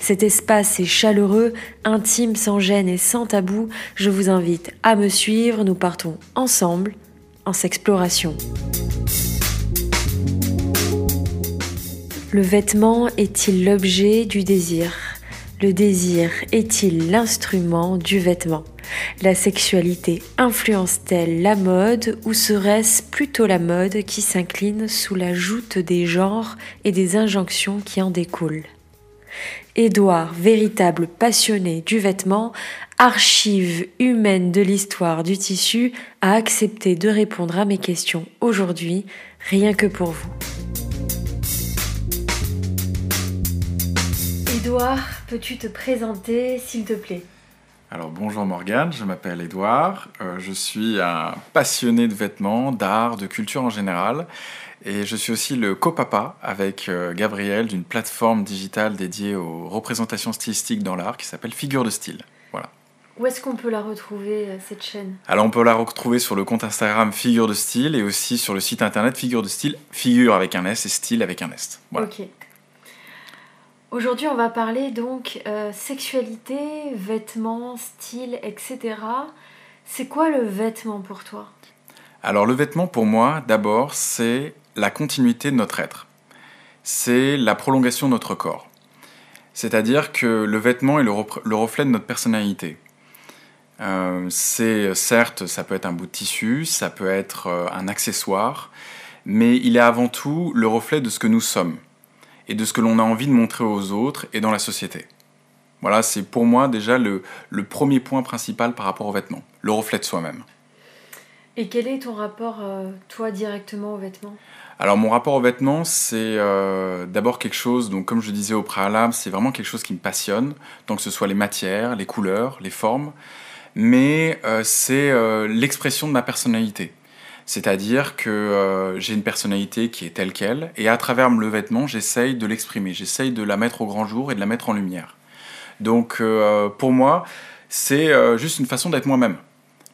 Cet espace est chaleureux, intime, sans gêne et sans tabou. Je vous invite à me suivre. Nous partons ensemble en s'exploration. Le vêtement est-il l'objet du désir? Le désir est-il l'instrument du vêtement? La sexualité influence-t-elle la mode ou serait-ce plutôt la mode qui s'incline sous la joute des genres et des injonctions qui en découlent? Édouard, véritable passionné du vêtement, archive humaine de l'histoire du tissu, a accepté de répondre à mes questions aujourd'hui, rien que pour vous. Édouard, peux-tu te présenter s'il te plaît? Alors bonjour Morgane, je m'appelle Édouard, euh, je suis un passionné de vêtements, d'art, de culture en général. Et je suis aussi le copapa avec euh, Gabriel d'une plateforme digitale dédiée aux représentations stylistiques dans l'art qui s'appelle Figure de style. Voilà. Où est-ce qu'on peut la retrouver, euh, cette chaîne? Alors on peut la retrouver sur le compte Instagram Figure de style et aussi sur le site internet Figure de style, figure avec un S et style avec un S. Voilà. Ok. Aujourd'hui, on va parler donc euh, sexualité, vêtements, style, etc. C'est quoi le vêtement pour toi? Alors le vêtement pour moi, d'abord, c'est la continuité de notre être. C'est la prolongation de notre corps. C'est-à-dire que le vêtement est le, reflet de notre personnalité. Euh, c'est certes, ça peut être un bout de tissu, ça peut être euh, un accessoire, mais il est avant tout le reflet de ce que nous sommes et de ce que l'on a envie de montrer aux autres et dans la société. Voilà, c'est pour moi déjà le, le premier point principal par rapport au vêtement, le reflet de soi-même. Et quel est ton rapport, euh, toi, directement aux vêtements? Alors mon rapport aux vêtements, c'est euh, d'abord quelque chose, donc comme je disais au préalable, c'est vraiment quelque chose qui me passionne, donc que ce soit les matières, les couleurs, les formes, mais euh, c'est l'expression de ma personnalité. C'est-à-dire que j'ai une personnalité qui est telle qu'elle, et à travers le vêtement, j'essaye de l'exprimer, j'essaye de la mettre au grand jour et de la mettre en lumière. Donc pour moi, c'est juste une façon d'être moi-même,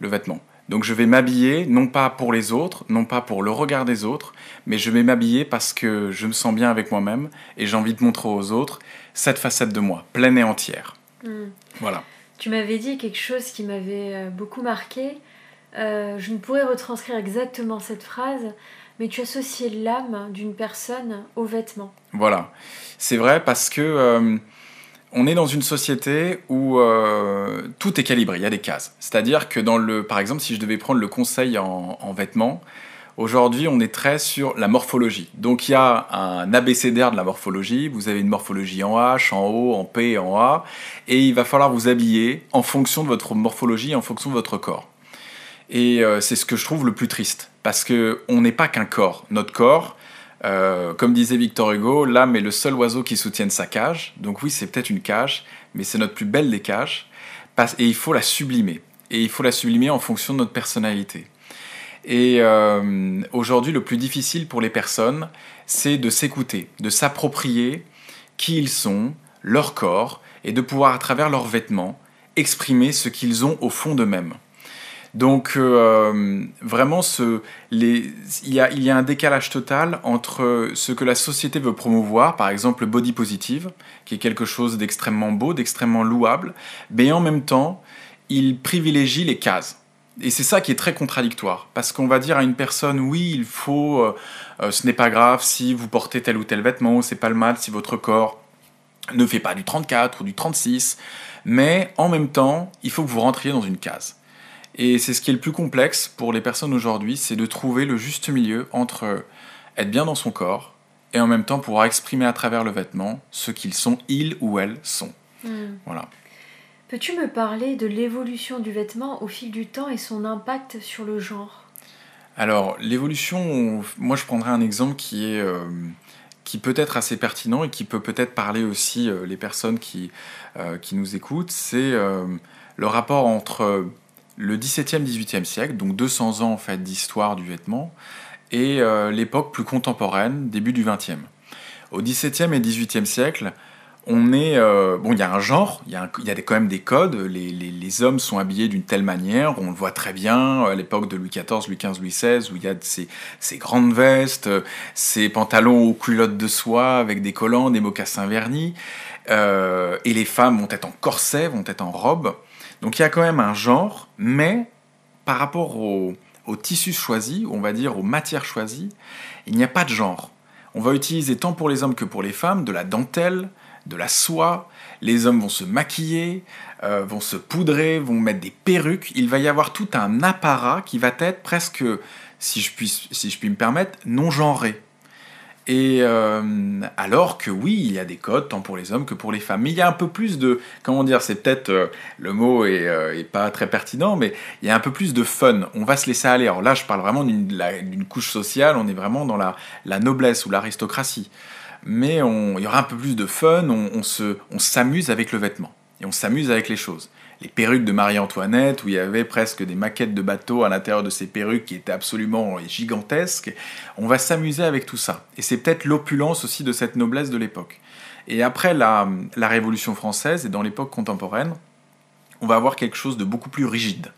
le vêtement. Donc je vais m'habiller non pas pour les autres, non pas pour le regard des autres, mais je vais m'habiller parce que je me sens bien avec moi-même et j'ai envie de montrer aux autres cette facette de moi, pleine et entière. Hmm. Voilà. Tu m'avais dit quelque chose qui m'avait euh, beaucoup marqué. Euh, je ne pourrais retranscrire exactement cette phrase, mais tu associais l'âme d'une personne aux vêtements. Voilà. C'est vrai parce que euh, on est dans une société où euh, tout est calibré, il y a des cases. C'est-à-dire que dans le, par exemple, si je devais prendre le conseil en, vêtements, aujourd'hui on est très sur la morphologie. Donc il y a un abécédaire de la morphologie, vous avez une morphologie en H, en O, en P, en A, et il va falloir vous habiller en fonction de votre morphologie, en fonction de votre corps. Et euh, c'est ce que je trouve le plus triste, parce que on n'est pas qu'un corps. Notre corps, euh, comme disait Victor Hugo, l'âme est le seul oiseau qui soutienne sa cage. Donc oui, c'est peut-être une cage, mais c'est notre plus belle des cages. Et il faut la sublimer. Et il faut la sublimer en fonction de notre personnalité. Et euh, aujourd'hui, le plus difficile pour les personnes, c'est de s'écouter, de s'approprier qui ils sont, leur corps, et de pouvoir, à travers leurs vêtements, exprimer ce qu'ils ont au fond d'eux-mêmes. Donc euh, vraiment, il, y a, un décalage total entre ce que la société veut promouvoir, par exemple le body positive, qui est quelque chose d'extrêmement beau, d'extrêmement louable, mais en même temps, il privilégie les cases. Et c'est ça qui est très contradictoire, parce qu'on va dire à une personne, oui, il faut, euh, euh, ce n'est pas grave si vous portez tel ou tel vêtement, c'est pas le mal si votre corps ne fait pas du 34 ou du 36, mais en même temps, il faut que vous rentriez dans une case. Et c'est ce qui est le plus complexe pour les personnes aujourd'hui, c'est de trouver le juste milieu entre être bien dans son corps et en même temps pouvoir exprimer à travers le vêtement ce qu'ils sont, ils ou elles sont. Hmm. Voilà. Peux-tu me parler de l'évolution du vêtement au fil du temps et son impact sur le genre? Alors, l'évolution, moi je prendrais un exemple qui est... Euh, qui peut être assez pertinent et qui peut peut-être parler aussi euh, les personnes qui, euh, qui nous écoutent, c'est le rapport entre le 17e, 18e siècle, donc 200 ans en fait d'histoire du vêtement, et euh, l'époque plus contemporaine, début du 20e. Au 17e et 18e siècle, on est euh, bon il y a un genre il y a, a quand même des codes les, hommes sont habillés d'une telle manière on le voit très bien à l'époque de Louis XIV Louis XV Louis XVI où il y a ces, ces grandes vestes ces pantalons aux culottes de soie avec des collants des mocassins vernis euh, et les femmes vont être en corset vont être en robe donc il y a quand même un genre mais par rapport au, au tissu choisi on va dire aux matières choisies il n'y a pas de genre. On va utiliser tant pour les hommes que pour les femmes de la dentelle de la soie, les hommes vont se maquiller, euh, vont se poudrer, vont mettre des perruques, il va y avoir tout un apparat qui va être presque, si je puis, si je puis me permettre, non genré. Et euh, alors que oui, il y a des codes tant pour les hommes que pour les femmes. Mais il y a un peu plus de, comment dire, c'est peut-être euh, le mot est, euh, pas très pertinent, mais il y a un peu plus de fun. On va se laisser aller. Alors là, je parle vraiment d'une couche sociale. On est vraiment dans la, noblesse ou l'aristocratie mais il y aura un peu plus de fun, on, on s'amuse avec le vêtement, et on s'amuse avec les choses. Les perruques de Marie-Antoinette, où il y avait presque des maquettes de bateaux à l'intérieur de ces perruques qui étaient absolument gigantesques, on va s'amuser avec tout ça. Et c'est peut-être l'opulence aussi de cette noblesse de l'époque. Et après la, Révolution française et dans l'époque contemporaine, on va avoir quelque chose de beaucoup plus rigide.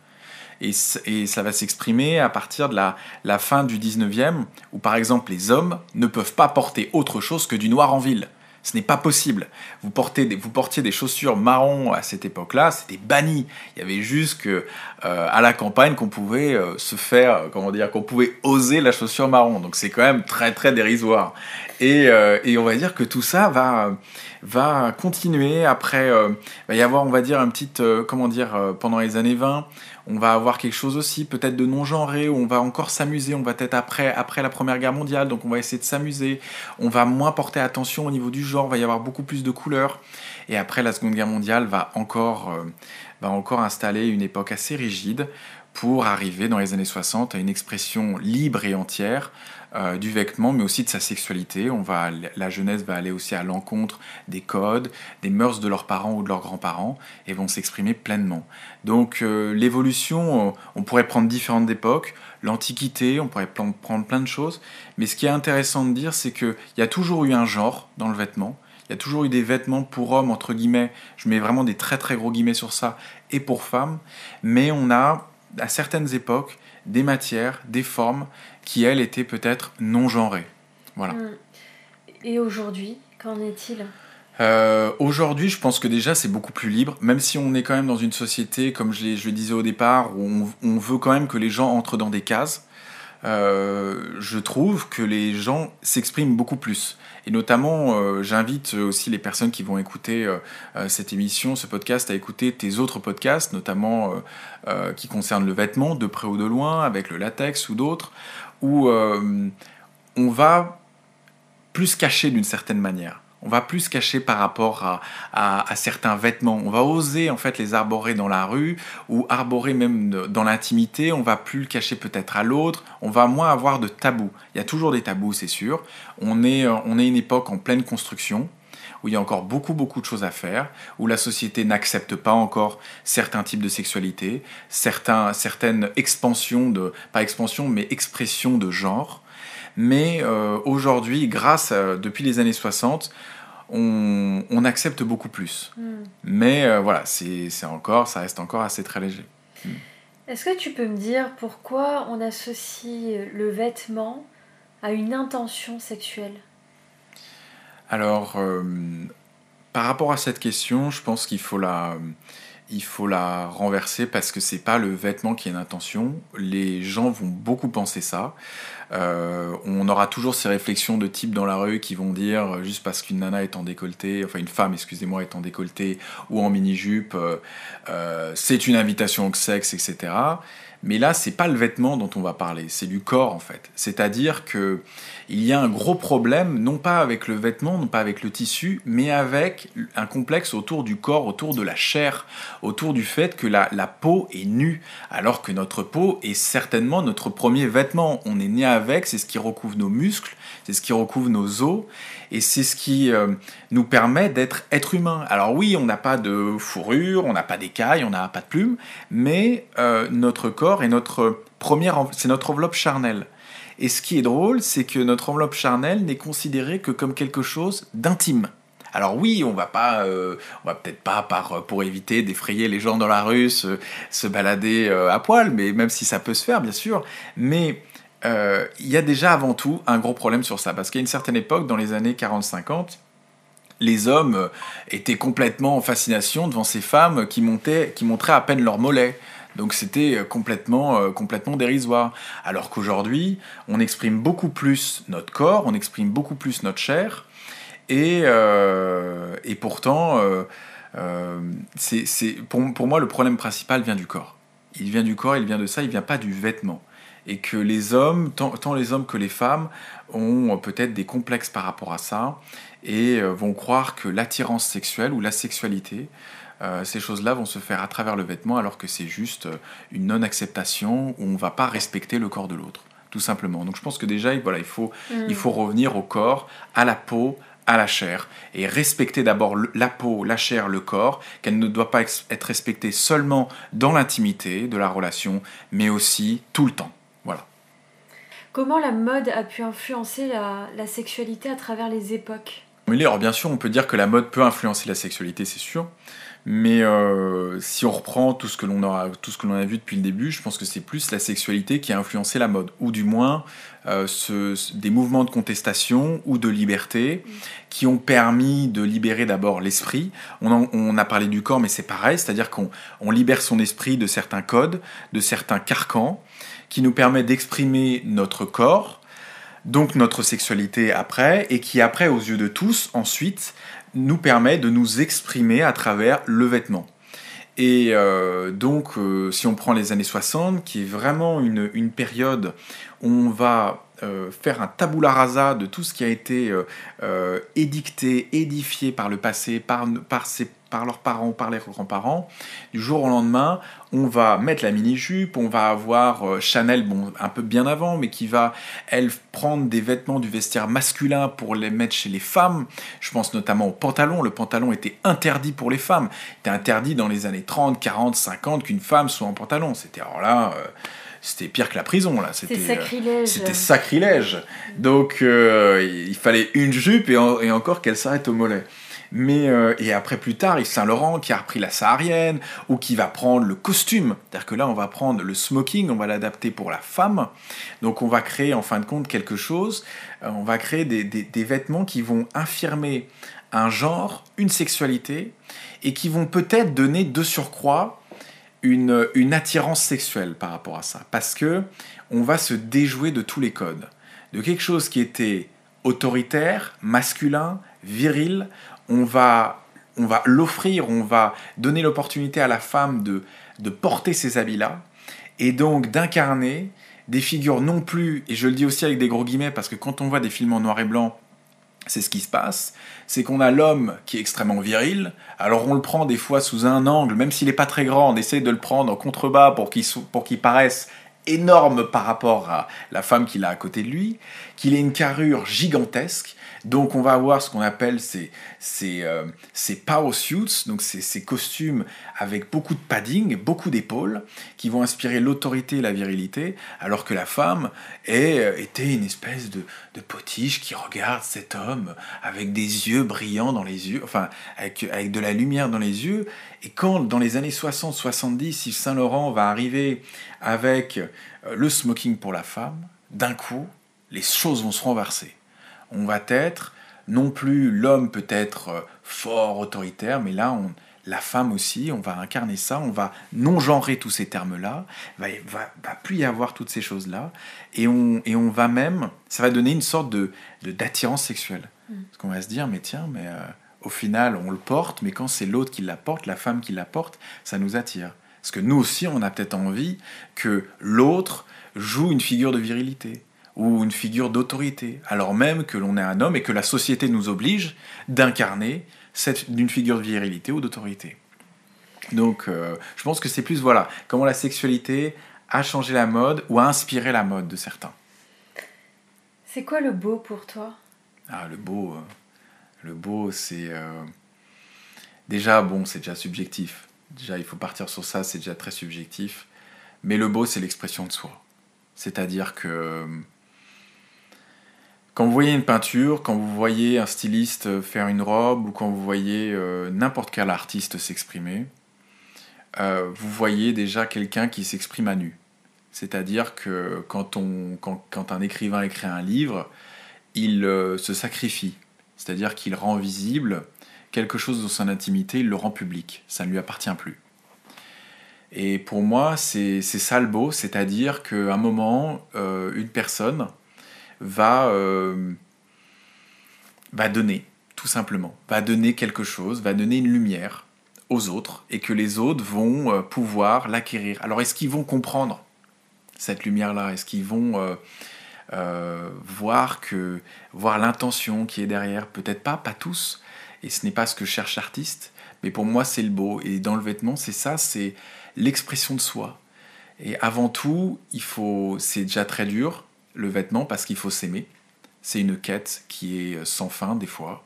Et, et, ça va s'exprimer à partir de la, la, fin du 19e, où par exemple les hommes ne peuvent pas porter autre chose que du noir en ville. Ce n'est pas possible. Vous, portiez des chaussures marron à cette époque-là, c'était banni. Il y avait juste que euh, à la campagne qu'on pouvait euh, se faire, comment dire, qu'on pouvait oser la chaussure marron. Donc c'est quand même très très dérisoire. Et, euh, on va dire que tout ça va va continuer. Après, euh, il va y avoir, on va dire, un petit, comment dire, pendant les années 20, on va avoir quelque chose aussi peut-être de non-genré, où on va encore s'amuser, on va être après, après la Première Guerre mondiale, donc on va essayer de s'amuser, on va moins porter attention au niveau du genre, il va y avoir beaucoup plus de couleurs, et après la Seconde Guerre mondiale va encore, euh, va encore installer une époque assez rigide pour arriver dans les années 60 à une expression libre et entière euh, du vêtement, mais aussi de sa sexualité. On va, la jeunesse va aller aussi à l'encontre des codes, des mœurs de leurs parents ou de leurs grands-parents, et vont s'exprimer pleinement. Donc euh, l'évolution, on pourrait prendre différentes époques, l'Antiquité, on pourrait prendre plein de choses, mais ce qui est intéressant de dire, c'est qu'il y a toujours eu un genre dans le vêtement, il y a toujours eu des vêtements pour hommes, entre guillemets, je mets vraiment des très très gros guillemets sur ça, et pour femmes, mais on a, à certaines époques, des matières, des formes qui, elles, étaient peut-être non genrées. Voilà. Mm. Et aujourd'hui, qu'en est-il? Euh, Aujourd'hui, je pense que déjà c'est beaucoup plus libre, même si on est quand même dans une société, comme je, je le disais au départ, où on, on, veut quand même que les gens entrent dans des cases. Euh, je trouve que les gens s'expriment beaucoup plus. Et notamment, euh, j'invite aussi les personnes qui vont écouter euh, cette émission, ce podcast, à écouter tes autres podcasts, notamment qui concernent le vêtement, de près ou de loin, avec le latex ou d'autres, où on va plus cacher d'une certaine manière on va plus se cacher par rapport à, certains vêtements. On va oser en fait les arborer dans la rue ou arborer même dans l'intimité. On va plus le cacher peut-être à l'autre. On va moins avoir de tabous. Il y a toujours des tabous, c'est sûr. On est, euh, on est une époque en pleine construction où il y a encore beaucoup beaucoup de choses à faire, où la société n'accepte pas encore certains types de sexualité, certains, certaines expansions de, pas expansion, mais expressions de genre. Mais euh, aujourd'hui, grâce depuis les années 60, on, on accepte beaucoup plus. Mm. Mais euh, voilà, c'est encore, ça reste encore assez très léger. Mm. Est-ce que tu peux me dire pourquoi on associe le vêtement à une intention sexuelle? Alors, euh, par rapport à cette question, je pense qu'il faut la, il faut la renverser parce que c'est pas le vêtement qui est une intention. Les gens vont beaucoup penser ça. Euh, on aura toujours ces réflexions de type dans la rue qui vont dire juste parce qu'une nana est en décolleté, enfin une femme, excusez-moi, est en décolleté ou en mini-jupe, euh, euh, c'est une invitation au sexe, etc. Mais là, c'est pas le vêtement dont on va parler, c'est du corps en fait. C'est-à-dire que il y a un gros problème, non pas avec le vêtement, non pas avec le tissu, mais avec un complexe autour du corps, autour de la chair, autour du fait que la, peau est nue, alors que notre peau est certainement notre premier vêtement. On est né avec, c'est ce qui recouvre nos muscles, c'est ce qui recouvre nos os, et c'est ce qui euh, nous permet d'être être humain. Alors oui, on n'a pas de fourrure, on n'a pas d'écailles, on n'a pas de plumes, mais euh, notre corps est notre première, c'est notre enveloppe charnelle. Et ce qui est drôle, c'est que notre enveloppe charnelle n'est considérée que comme quelque chose d'intime. Alors oui, on va pas, euh, on va peut-être pas par pour éviter d'effrayer les gens dans la rue se, balader à poil, mais même si ça peut se faire, bien sûr. Mais euh, il y a déjà avant tout un gros problème sur ça. Parce qu'à une certaine époque, dans les années 40-50, les hommes euh, étaient complètement en fascination devant ces femmes qui, qui montraient à peine leurs mollets. Donc c'était euh, complètement, complètement dérisoire. Alors qu'aujourd'hui, on exprime beaucoup plus notre corps, on exprime beaucoup plus notre chair, et, et pourtant, c'est, pour, moi, le problème principal vient du corps. Il vient du corps, il vient de ça, il vient pas du vêtement et que les hommes, tant, les hommes que les femmes, ont peut-être des complexes par rapport à ça et euh, vont croire que l'attirance sexuelle ou la sexualité, euh, ces choses-là vont se faire à travers le vêtement alors que c'est juste euh, une non-acceptation où on ne va pas respecter le corps de l'autre, tout simplement. Donc je pense que déjà, voilà, il, faut, mm. il faut revenir au corps, à la peau, à la chair et respecter d'abord la peau, la chair, le corps, qu'elle ne doit pas être respectée seulement dans l'intimité de la relation, mais aussi tout le temps. Voilà. Comment la mode a pu influencer la, sexualité à travers les époques? Oui, alors bien sûr, on peut dire que la mode peut influencer la sexualité, c'est sûr. Mais euh, si on reprend tout ce que l'on a, tout ce que l'on a vu depuis le début, je pense que c'est plus la sexualité qui a influencé la mode, ou du moins euh, des mouvements de contestation ou de liberté qui ont permis de libérer d'abord l'esprit. On, on, a parlé du corps, mais c'est pareil, c'est-à-dire qu'on libère son esprit de certains codes, de certains carcans, qui nous permet d'exprimer notre corps, donc notre sexualité après, et qui après, aux yeux de tous, ensuite, nous permet de nous exprimer à travers le vêtement. Et euh, donc, euh, si on prend les années 60, qui est vraiment une, une période où on va euh, faire un tabula rasa de tout ce qui a été édicté, édifié par le passé, par, par ses par leurs parents, par les grands-parents. Du jour au lendemain, on va mettre la mini-jupe, on va avoir euh, Chanel, bon, un peu bien avant, mais qui va, elle, prendre des vêtements du vestiaire masculin pour les mettre chez les femmes. Je pense notamment au pantalon. Le pantalon était interdit pour les femmes. Il était interdit dans les années 30, 40, 50 qu'une femme soit en pantalon. C'était alors là. Euh, c'était pire que la prison là. C'était euh, sacrilège. C'était sacrilège. Donc il fallait une jupe et, et encore qu'elle s'arrête au mollet. Mais, euh, et après, plus tard, Yves Saint-Laurent qui a repris la saharienne ou qui va prendre le costume. C'est-à-dire que là, on va prendre le smoking, on va l'adapter pour la femme. Donc, on va créer en fin de compte quelque chose. Euh, on va créer des, des, vêtements qui vont infirmer un genre, une sexualité et qui vont peut-être donner de surcroît une, une, attirance sexuelle par rapport à ça. Parce que on va se déjouer de tous les codes. De quelque chose qui était autoritaire, masculin, viril, on va, on va l'offrir, on va donner l'opportunité à la femme de, de porter ces habits-là, et donc d'incarner des figures non plus, et je le dis aussi avec des gros guillemets, parce que quand on voit des films en noir et blanc, c'est ce qui se passe, c'est qu'on a l'homme qui est extrêmement viril, alors on le prend des fois sous un angle, même s'il n'est pas très grand, on essaye de le prendre en contrebas pour qu'il paraisse énorme par rapport à la femme qu'il a à côté de lui, qu'il ait une carrure gigantesque, donc on va avoir ce qu'on appelle ces, ces, euh, ces power suits, donc ces, ces, costumes avec beaucoup de padding, beaucoup d'épaules, qui vont inspirer l'autorité et la virilité, alors que la femme est, euh, était une espèce de, de potiche qui regarde cet homme avec des yeux brillants dans les yeux, enfin avec, avec de la lumière dans les yeux. Et quand dans les années 60-70, Yves Saint Laurent va arriver avec euh, le smoking pour la femme, d'un coup, les choses vont se renverser on va être non plus l'homme peut être euh, fort, autoritaire, mais là, on, la femme aussi, on va incarner ça, on va non-genrer tous ces termes-là, va, va, va, plus y avoir toutes ces choses-là, et on, et on va même, ça va donner une sorte de, d'attirance sexuelle. Mm. Parce qu'on va se dire, mais tiens, mais euh, au final, on le porte, mais quand c'est l'autre qui la porte, la femme qui la porte, ça nous attire. Parce que nous aussi, on a peut-être envie que l'autre joue une figure de virilité ou une figure d'autorité, alors même que l'on est un homme et que la société nous oblige d'incarner une figure de virilité ou d'autorité. Donc, euh, je pense que c'est plus voilà comment la sexualité a changé la mode ou a inspiré la mode de certains. C'est quoi le beau pour toi? Ah, le beau, euh, le beau, c'est euh, déjà bon, c'est déjà subjectif. Déjà, il faut partir sur ça, c'est déjà très subjectif. Mais le beau, c'est l'expression de soi. C'est-à-dire que quand vous voyez une peinture, quand vous voyez un styliste faire une robe ou quand vous voyez euh, n'importe quel artiste s'exprimer, euh, vous voyez déjà quelqu'un qui s'exprime à nu. C'est-à-dire que quand, un écrivain écrit un livre, il euh, se sacrifie. C'est-à-dire qu'il rend visible quelque chose dans son intimité, il le rend public. Ça ne lui appartient plus. Et pour moi, c'est ça beau, c'est-à-dire qu'à un moment, une personne va, euh, va donner, tout simplement, va donner quelque chose, va donner une lumière aux autres et que les autres vont euh, pouvoir l'acquérir. Alors est-ce qu'ils vont comprendre cette lumière-là? Est-ce qu'ils vont euh, voir que voir l'intention qui est derrière? Peut-être pas, pas tous. Et ce n'est pas ce que cherche l'artiste. Mais pour moi, c'est le beau. Et dans le vêtement, c'est ça, c'est l'expression de soi. Et avant tout, il faut, c'est déjà très dur, le vêtement parce qu'il faut s'aimer. C'est une quête qui est sans fin des fois.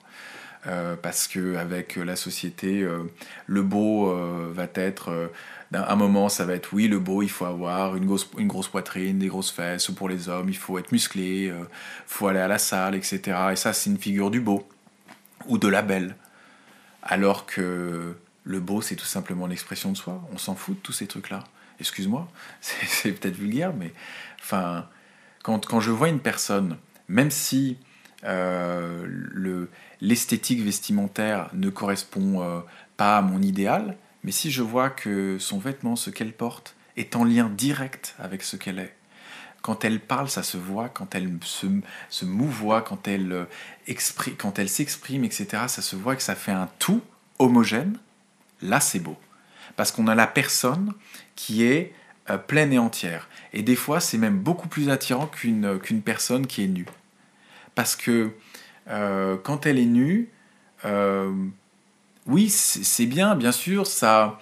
Euh, parce que avec la société, euh, le beau euh, va être, d'un un moment ça va être oui le beau, il faut avoir une grosse, une grosse poitrine, des grosses fesses, ou pour les hommes il faut être musclé, il faut aller à la salle, etc. Et ça c'est une figure du beau ou de la belle. Alors que le beau c'est tout simplement l'expression de soi. On s'en fout de tous ces trucs là. Excuse-moi, c'est peut-être vulgaire, mais enfin quand, je vois une personne, même si euh, l'esthétique vestimentaire ne correspond euh, pas à mon idéal, mais si je vois que son vêtement, ce qu'elle porte, est en lien direct avec ce qu'elle est, quand elle parle, ça se voit, quand elle se, se mouvoie, quand elle, euh, quand elle s'exprime, etc., ça se voit que ça fait un tout homogène, là c'est beau. Parce qu'on a la personne qui est pleine et entière. Et des fois, c'est même beaucoup plus attirant qu'une qu'une personne qui est nue. Parce que euh, quand elle est nue, euh, oui, c'est bien, bien sûr, ça.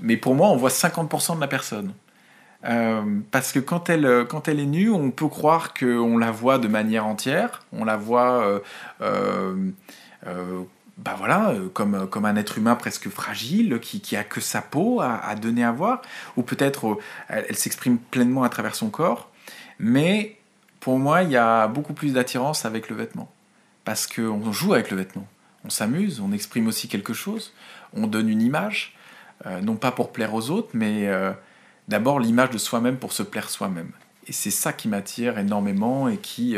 Mais pour moi, on voit 50% de la personne. Euh, parce que quand elle, quand elle est nue, on peut croire qu'on la voit de manière entière, on la voit bah voilà, euh, comme, comme un être humain presque fragile, qui, qui a que sa peau à, donner à voir, ou peut-être euh, elle, s'exprime pleinement à travers son corps. Mais pour moi, il y a beaucoup plus d'attirance avec le vêtement. Parce qu'on joue avec le vêtement. On s'amuse, on exprime aussi quelque chose, on donne une image, euh, non pas pour plaire aux autres, mais d'abord l'image de soi-même pour se plaire soi-même. Et c'est ça qui m'attire énormément et qui,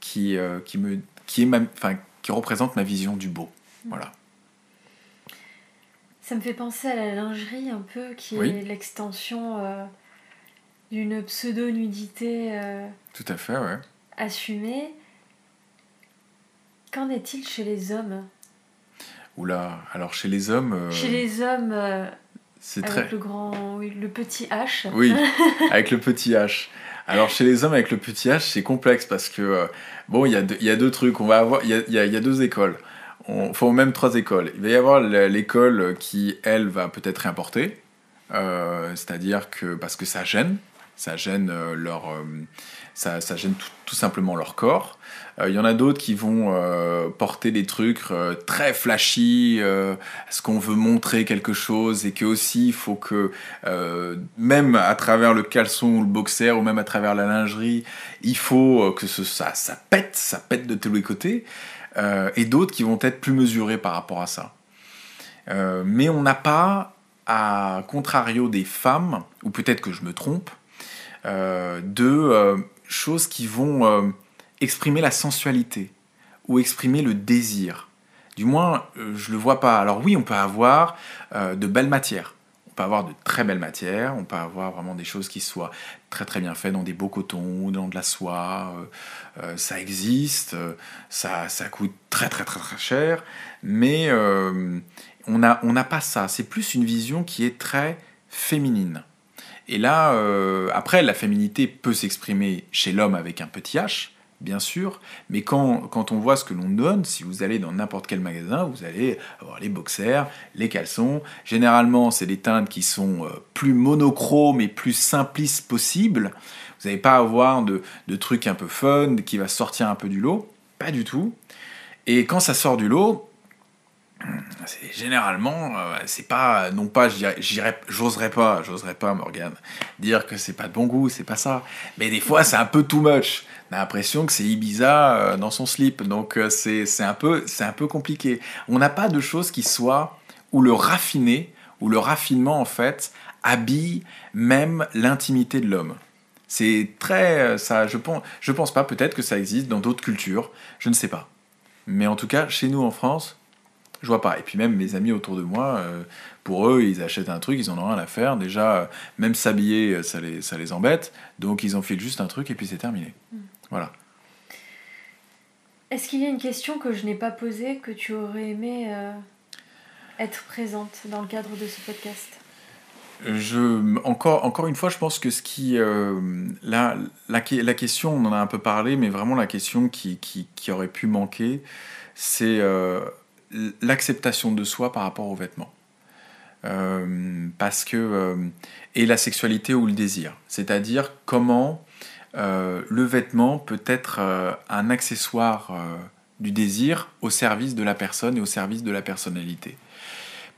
qui, qui, me, qui, est qui représente ma vision du beau. Voilà. Ça me fait penser à la lingerie un peu, qui est l'extension euh, d'une pseudo-nudité euh, Tout à fait, ouais. assumée. Qu'en est-il chez les hommes? Oula, alors chez les hommes... Euh, chez les hommes, c'est avec le grand... Oui, le petit H. Oui, avec le petit H. Alors chez les hommes avec le petit H, c'est complexe parce que, bon, il y, y, a deux trucs. On va avoir, il y y a deux écoles on faut même trois écoles. Il va y avoir l'école qui, elle, va peut-être réimporter, euh, c'est-à-dire que parce que ça gêne, ça gêne euh, leur, euh, ça, gêne tout, simplement leur corps. Il y en a d'autres qui vont porter des trucs très flashy, est-ce qu'on veut montrer quelque chose et que aussi il faut que même à travers le caleçon ou le boxer ou même à travers la lingerie, il faut que ça, ça pète, ça pète de tous les côtés. Euh, et d'autres qui vont être plus mesurés par rapport à ça. Euh, mais on n'a pas, à contrario des femmes, ou peut-être que je me trompe, euh, de choses qui vont exprimer la sensualité ou exprimer le désir. Du moins, je ne le vois pas. Alors oui, on peut avoir de belles matières peut avoir de très belles matières, on peut avoir vraiment des choses qui soient très très bien faites dans des beaux cotons dans de la soie. Euh, euh, ça existe, euh, ça, ça coûte très très très très cher, mais on n'a on pas ça. C'est plus une vision qui est très féminine. Et là, après, la féminité peut s'exprimer chez l'homme avec un petit h, bien sûr, mais quand, quand on voit ce que l'on donne, si vous allez dans n'importe quel magasin, vous allez avoir les boxers, les caleçons. Généralement, c'est des teintes qui sont euh, plus monochromes et plus simplistes possibles. Vous n'allez pas avoir de, de trucs un peu fun qui va sortir un peu du lot. Pas du tout. Et quand ça sort du lot, c'est généralement euh, c'est pas non pas j'irais j'oserais pas j'oserais pas Morgan dire que c'est pas de bon goût c'est pas ça. Mais des fois c'est un peu too much. On a l'impression que c'est Ibiza euh, dans son slip. Donc euh, c'est un peu c'est un peu compliqué. On n'a pas de choses qui soient où le raffiné ou le raffinement en fait habille même l'intimité de l'homme. C'est très ça je pense je pense pas peut-être que ça existe dans d'autres cultures. Je ne sais pas. Mais en tout cas chez nous en France je vois pas. Et puis même mes amis autour de moi, euh, pour eux, ils achètent un truc, ils en ont rien à faire. Déjà, euh, même s'habiller, euh, ça les, ça les embête. Donc ils enfilent juste un truc et puis c'est terminé. Mm. Voilà. Est-ce qu'il y a une question que je n'ai pas posée, que tu aurais aimé être présente dans le cadre de ce podcast? Je, encore, encore une fois, je pense que ce qui. la, la, la, question, on en a un peu parlé, mais vraiment la question qui, qui, qui aurait pu manquer, c'est l'acceptation de soi par rapport aux vêtements. Euh, parce que euh, et la sexualité ou le désir, c'est-à-dire comment euh, le vêtement peut être un accessoire du désir au service de la personne et au service de la personnalité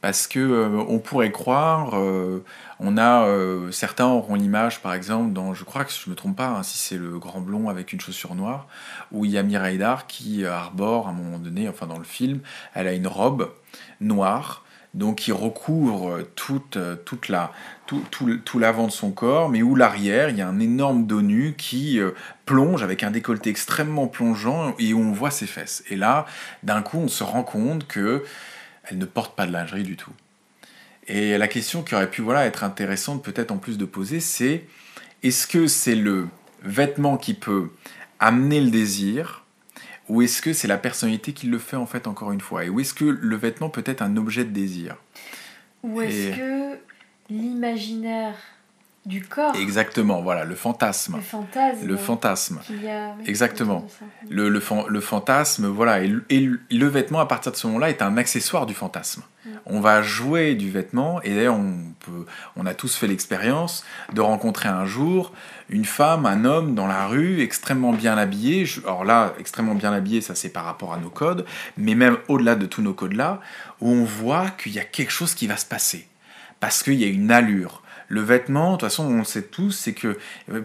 parce que euh, on pourrait croire, euh, on a euh, certains auront l'image par exemple dans, je crois que je me trompe pas, hein, si c'est le grand blond avec une chaussure noire, où il y a Mireille qui arbore à un moment donné, enfin dans le film, elle a une robe noire donc qui recouvre toute, toute la, tout, tout, l'avant de son corps, mais où l'arrière, il y a un énorme dos nu qui plonge avec un décolleté extrêmement plongeant et où on voit ses fesses. Et là, d'un coup, on se rend compte que elle ne porte pas de lingerie du tout. Et la question qui aurait pu voilà, être intéressante peut-être en plus de poser, c'est est-ce que c'est le vêtement qui peut amener le désir ou est-ce que c'est la personnalité qui le fait en fait encore une fois? Et ou est-ce que le vêtement peut être un objet de désir? Ou est-ce que l'imaginaire du corps. Exactement, voilà, le fantasme. Le fantasme. Le fantasme. Exactement. Le, le, le, fantasme, voilà, et, le vêtement à partir de ce moment-là est un accessoire du fantasme. Mm. On va jouer du vêtement, et d'ailleurs on, peut, on a tous fait l'expérience de rencontrer un jour une femme, un homme dans la rue, extrêmement bien habillé. Alors là, extrêmement bien habillé, ça c'est par rapport à nos codes, mais même au-delà de tous nos codes-là, où on voit qu'il y a quelque chose qui va se passer. Parce qu'il y a une allure le vêtement, de toute façon, on le sait tous, c'est que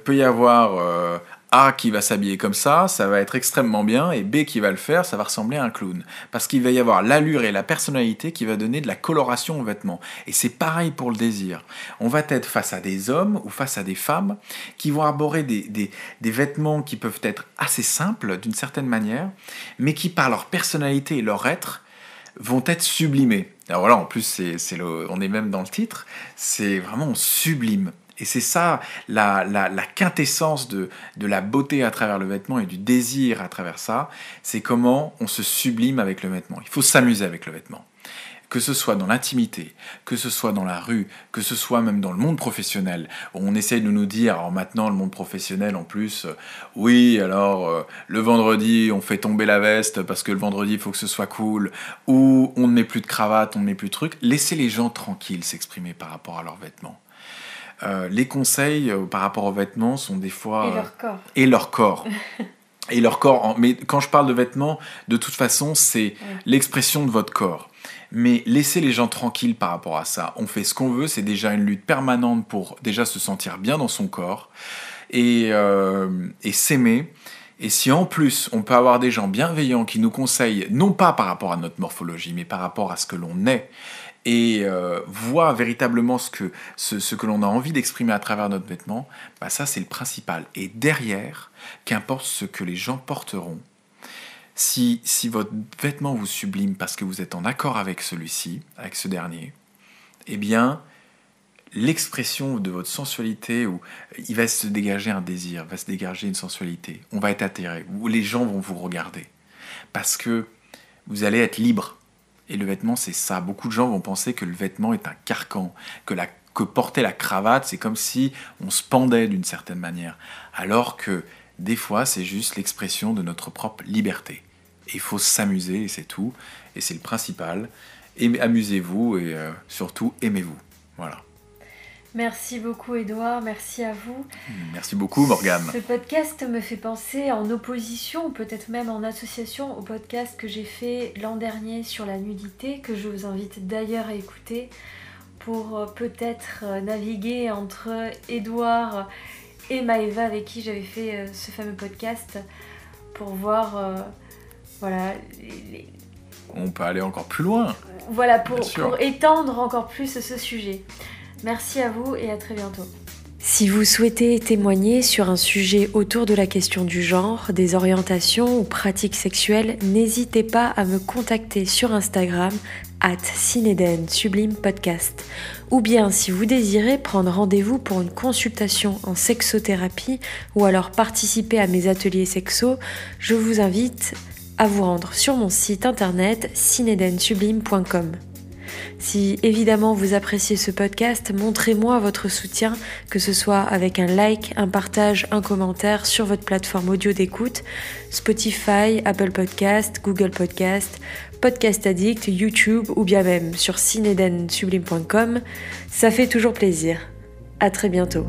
peut y avoir euh, A qui va s'habiller comme ça, ça va être extrêmement bien, et B qui va le faire, ça va ressembler à un clown. Parce qu'il va y avoir l'allure et la personnalité qui va donner de la coloration au vêtement. Et c'est pareil pour le désir. On va être face à des hommes ou face à des femmes qui vont arborer des, des vêtements qui peuvent être assez simples d'une certaine manière, mais qui par leur personnalité et leur être vont être sublimés. Alors voilà, en plus, c'est, le, on est même dans le titre, c'est vraiment sublime. Et c'est ça la, la, la quintessence de, de, la beauté à travers le vêtement et du désir à travers ça, c'est comment on se sublime avec le vêtement. Il faut s'amuser avec le vêtement que ce soit dans l'intimité, que ce soit dans la rue, que ce soit même dans le monde professionnel, on essaye de nous dire, alors maintenant le monde professionnel en plus, euh, oui, alors euh, le vendredi on fait tomber la veste parce que le vendredi il faut que ce soit cool, ou on ne met plus de cravate, on ne met plus de trucs, laissez les gens tranquilles s'exprimer par rapport à leurs vêtements. Euh, les conseils par rapport aux vêtements sont des fois... Et leur corps. Et leur corps. et leur corps. Mais quand je parle de vêtements, de toute façon, c'est l'expression de votre corps mais laissez les gens tranquilles par rapport à ça. On fait ce qu'on veut, c'est déjà une lutte permanente pour déjà se sentir bien dans son corps et, euh, et s'aimer. Et si en plus on peut avoir des gens bienveillants qui nous conseillent, non pas par rapport à notre morphologie, mais par rapport à ce que l'on est, et euh, voient véritablement ce que, ce que l'on a envie d'exprimer à travers notre vêtement, bah ça c'est le principal. Et derrière, qu'importe ce que les gens porteront, si, votre vêtement vous sublime parce que vous êtes en accord avec celui-ci, avec ce dernier, eh bien, l'expression de votre sensualité, où il va se dégager un désir, va se dégager une sensualité, on va être atterré, les gens vont vous regarder, parce que vous allez être libre. Et le vêtement, c'est ça. Beaucoup de gens vont penser que le vêtement est un carcan, que la que porter la cravate, c'est comme si on se pendait d'une certaine manière. Alors que des fois, c'est juste l'expression de notre propre liberté. il faut s'amuser, et c'est tout. Et c'est le principal. amusez-vous et euh, surtout aimez-vous. Voilà. Merci beaucoup Edouard, merci à vous. Merci beaucoup Morgane. Ce podcast me fait penser en opposition, peut-être même en association au podcast que j'ai fait l'an dernier sur la nudité, que je vous invite d'ailleurs à écouter pour euh, peut-être euh, naviguer entre Edouard et Maëva avec qui j'avais fait euh, ce fameux podcast pour voir voilà on peut aller encore plus loin. Voilà pour, pour étendre encore plus ce sujet. Merci à vous et à très bientôt si vous souhaitez témoigner sur un sujet autour de la question du genre, des orientations ou pratiques sexuelles, n'hésitez pas à me contacter sur Instagram at Cineden Sublime Podcast. Ou bien si vous désirez prendre rendez-vous pour une consultation en sexothérapie ou alors participer à mes ateliers sexo, je vous invite à vous rendre sur mon site internet cinedensublime.com. Si évidemment vous appréciez ce podcast, montrez-moi votre soutien, que ce soit avec un like, un partage, un commentaire sur votre plateforme audio d'écoute, Spotify, Apple Podcast, Google Podcast, Podcast Addict, YouTube ou bien même sur cinedensublime.com. Ça fait toujours plaisir. À très bientôt.